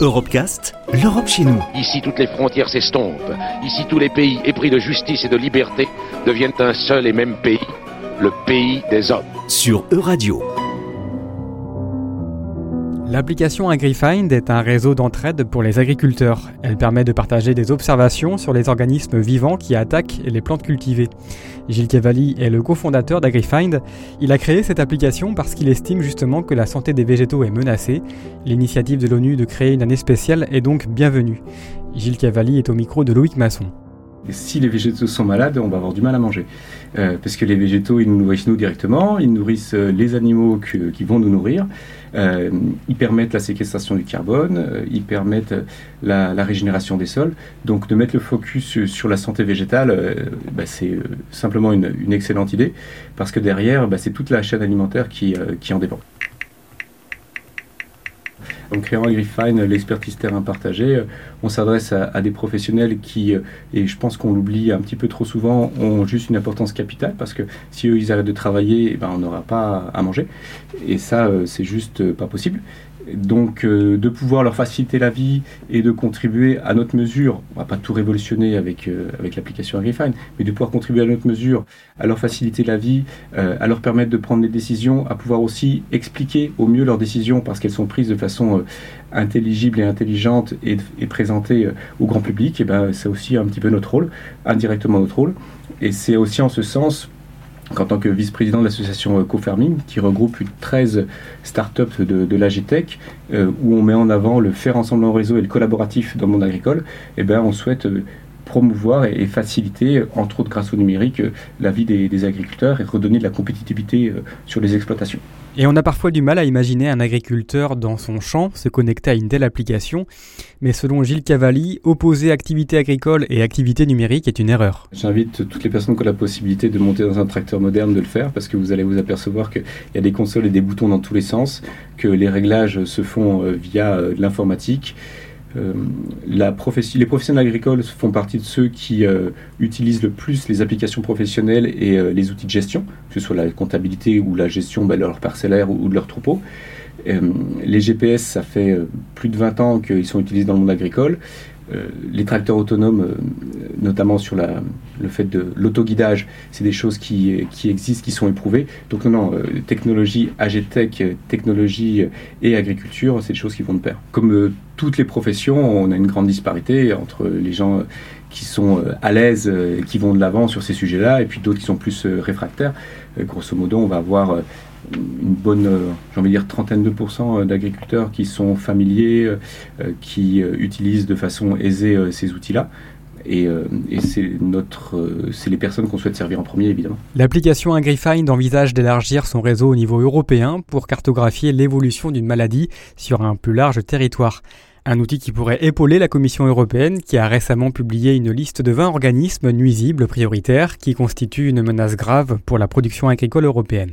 Europecast, l'Europe chez nous. Ici, toutes les frontières s'estompent. Ici, tous les pays épris de justice et de liberté deviennent un seul et même pays, le pays des hommes. Sur Euradio. L'application AgriFind est un réseau d'entraide pour les agriculteurs. Elle permet de partager des observations sur les organismes vivants qui attaquent les plantes cultivées. Gilles Cavalli est le cofondateur d'AgriFind. Il a créé cette application parce qu'il estime justement que la santé des végétaux est menacée. L'initiative de l'ONU de créer une année spéciale est donc bienvenue. Gilles Cavalli est au micro de Loïc Masson. Si les végétaux sont malades, on va avoir du mal à manger. Euh, parce que les végétaux, ils nous nourrissent nous directement, ils nourrissent euh, les animaux qui vont nous nourrir. Euh, ils permettent la séquestration du carbone, euh, ils permettent la, la, régénération des sols. Donc de mettre le focus sur la santé végétale, euh, bah, c'est simplement une, une, excellente idée, parce que derrière, bah, c'est toute la chaîne alimentaire qui, qui en dépend. En créant AgriFine, l'expertise terrain partagée, on s'adresse à, des professionnels qui, et je pense qu'on l'oublie un petit peu trop souvent, ont juste une importance capitale parce que si eux ils arrêtent de travailler, eh ben, on n'aura pas à manger. Et ça, c'est juste pas possible. Donc euh, de pouvoir leur faciliter la vie et de contribuer à notre mesure, on va pas tout révolutionner avec, euh, l'application AgriFine, mais de pouvoir contribuer à notre mesure, à leur faciliter la vie, euh, à leur permettre de prendre des décisions, à pouvoir aussi expliquer au mieux leurs décisions parce qu'elles sont prises de façon intelligible et intelligente et, et présentées au grand public, ben c'est aussi un petit peu notre rôle, indirectement notre rôle. Et c'est aussi en ce sens en tant que vice-président de l'association CoFarming, qui regroupe 13 startups de, de euh, où on met en avant le faire ensemble en réseau et le collaboratif dans le monde agricole, eh ben, on souhaite euh, promouvoir et, faciliter, entre autres grâce au numérique, euh, la vie des agriculteurs et redonner de la compétitivité sur les exploitations. Et on a parfois du mal à imaginer un agriculteur dans son champ se connecter à une telle application, mais selon Gilles Cavalli, opposer activité agricole et activité numérique est une erreur. J'invite toutes les personnes qui ont la possibilité de monter dans un tracteur moderne de le faire, parce que vous allez vous apercevoir qu'il y a des consoles et des boutons dans tous les sens, que les réglages se font euh, via euh, l'informatique euh, les professionnels agricoles font partie de ceux qui euh, utilisent le plus les applications professionnelles et euh, les outils de gestion, que ce soit la comptabilité ou la gestion bah, de leur parcellaire ou, ou de leur troupeau. les GPS, ça fait plus de 20 ans qu'ils sont utilisés dans le monde agricole. Les tracteurs autonomes, notamment sur le fait de l'autoguidage, c'est des choses qui, qui, existent, qui sont éprouvées. Donc non, non, technologie, AGTech, technologie et agriculture, c'est des choses qui vont de pair. Comme toutes les professions, on a une grande disparité entre les gens qui sont euh, à l'aise, euh, qui vont de l'avant sur ces sujets-là, et puis d'autres qui sont plus euh, réfractaires. Grosso modo, on va avoir une bonne, j'ai envie de dire, trentaine de pourcents d'agriculteurs qui sont familiers, qui utilisent de façon aisée ces outils-là. Et, euh, et euh, c'est les personnes qu'on souhaite servir en premier, évidemment. L'application AgriFind envisage d'élargir son réseau au niveau européen pour cartographier l'évolution d'une maladie sur un plus large territoire. Un outil qui pourrait épauler la Commission européenne qui a récemment publié une liste de 20 organismes nuisibles prioritaires qui constituent une menace grave pour la production agricole européenne.